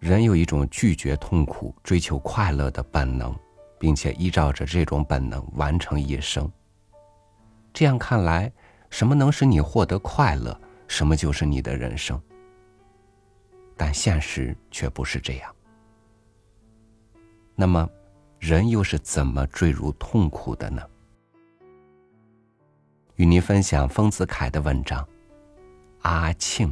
人有一种拒绝痛苦、追求快乐的本能，并且依照着这种本能完成一生。这样看来，什么能使你获得快乐，什么就是你的人生。但现实却不是这样。那么，人又是怎么坠入痛苦的呢？与您分享丰子恺的文章《阿庆》。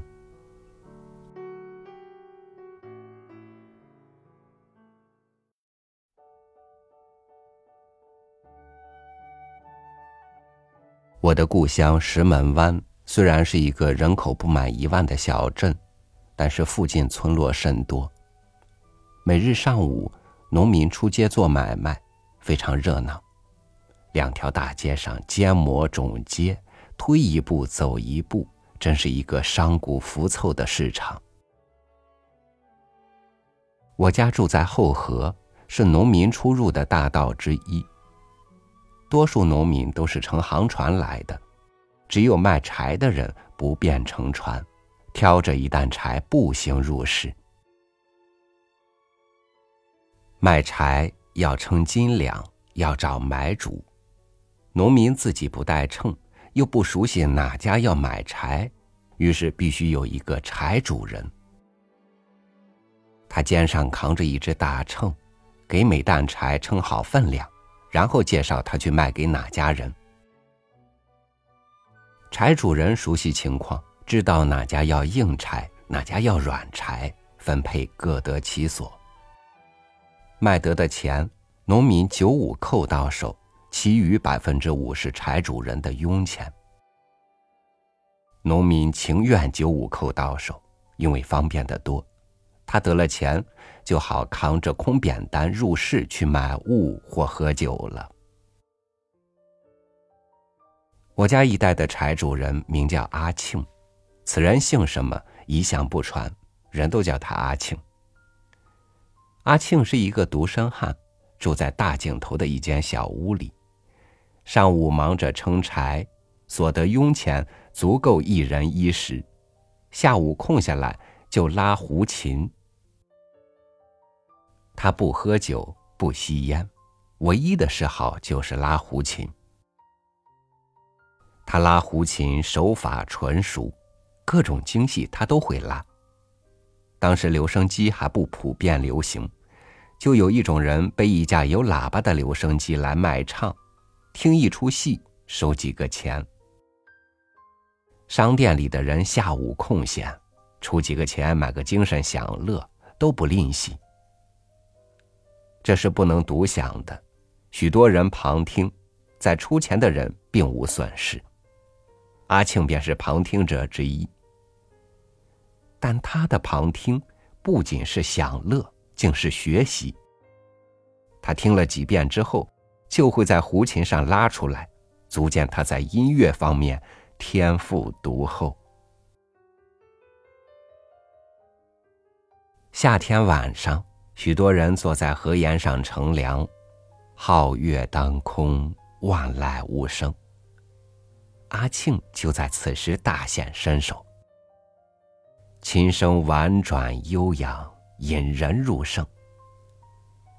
我的故乡石门湾虽然是一个人口不满一万的小镇，但是附近村落甚多。每日上午，农民出街做买卖，非常热闹。两条大街上尖磨踵接，推一步走一步，真是一个商贾浮凑的市场。我家住在后河，是农民出入的大道之一。多数农民都是乘航船来的，只有卖柴的人不便乘船，挑着一担柴步行入市。卖柴要称斤两，要找买主，农民自己不带秤，又不熟悉哪家要买柴，于是必须有一个柴主人。他肩上扛着一只大秤，给每担柴称好分量。然后介绍他去卖给哪家人。柴主人熟悉情况，知道哪家要硬柴，哪家要软柴，分配各得其所。卖得的钱，农民九五扣到手，其余百分之五是柴主人的佣钱。农民情愿九五扣到手，因为方便得多。他得了钱，就好扛着空扁担入市去买物或喝酒了。我家一带的柴主人名叫阿庆，此人姓什么一向不传，人都叫他阿庆。阿庆是一个独身汉，住在大井头的一间小屋里，上午忙着称柴，所得佣钱足够一人衣食，下午空下来就拉胡琴。他不喝酒，不吸烟，唯一的嗜好就是拉胡琴。他拉胡琴手法纯熟，各种京戏他都会拉。当时留声机还不普遍流行，就有一种人背一架有喇叭的留声机来卖唱，听一出戏收几个钱。商店里的人下午空闲，出几个钱买个精神享乐，都不吝惜。这是不能独享的，许多人旁听，在出钱的人并无损失。阿庆便是旁听者之一，但他的旁听不仅是享乐，竟是学习。他听了几遍之后，就会在胡琴上拉出来，足见他在音乐方面天赋独厚。夏天晚上。许多人坐在河沿上乘凉，皓月当空，万籁无声。阿庆就在此时大显身手，琴声婉转悠扬，引人入胜。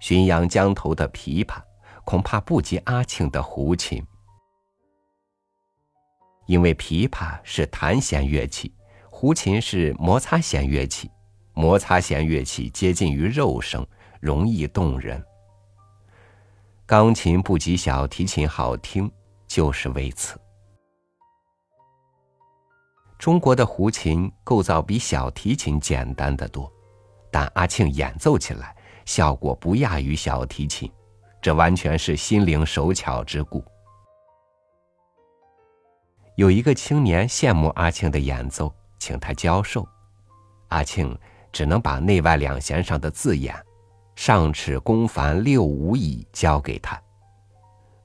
浔阳江头的琵琶恐怕不及阿庆的胡琴，因为琵琶是弹弦乐器，胡琴是摩擦弦乐器。摩擦弦乐器接近于肉声，容易动人。钢琴不及小提琴好听，就是为此。中国的胡琴构造比小提琴简单的多，但阿庆演奏起来效果不亚于小提琴，这完全是心灵手巧之故。有一个青年羡慕阿庆的演奏，请他教授，阿庆。只能把内外两弦上的字眼“上尺弓凡六五乙”交给他。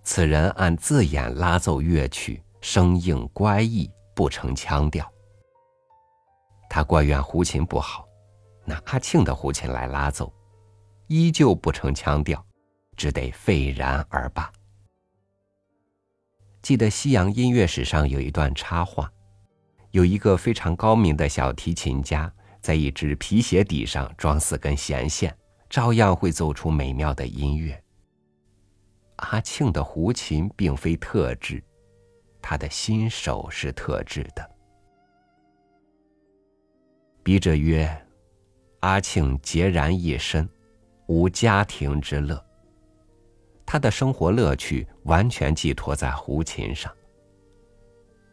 此人按字眼拉奏乐曲，生硬乖异，不成腔调。他怪怨胡琴不好，拿阿庆的胡琴来拉奏，依旧不成腔调，只得废然而罢。记得西洋音乐史上有一段插画，有一个非常高明的小提琴家。在一只皮鞋底上装四根弦线，照样会奏出美妙的音乐。阿庆的胡琴并非特制，他的心手是特制的。笔者曰：“阿庆孑然一身，无家庭之乐。他的生活乐趣完全寄托在胡琴上。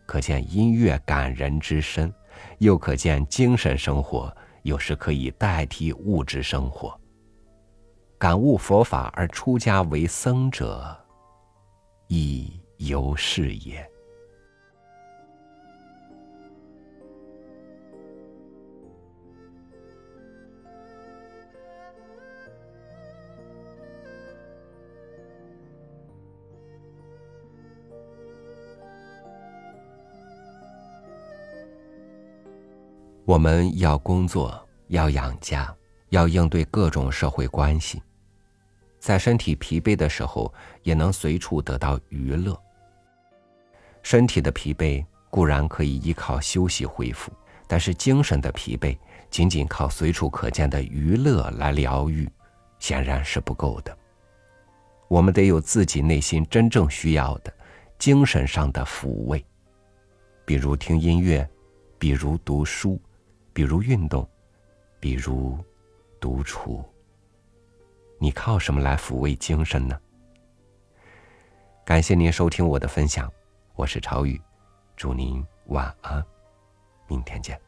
可见音乐感人之深，又可见精神生活有时可以代替物质生活。”感悟佛法而出家为僧者，亦犹是也。我们要工作，要养家，要应对各种社会关系。在身体疲惫的时候，也能随处得到娱乐。身体的疲惫固然可以依靠休息恢复，但是精神的疲惫仅仅靠随处可见的娱乐来疗愈，显然是不够的。我们得有自己内心真正需要的精神上的抚慰，比如听音乐，比如读书，比如运动，比如独处。你靠什么来抚慰精神呢？感谢您收听我的分享，我是朝雨，祝您晚安，明天见。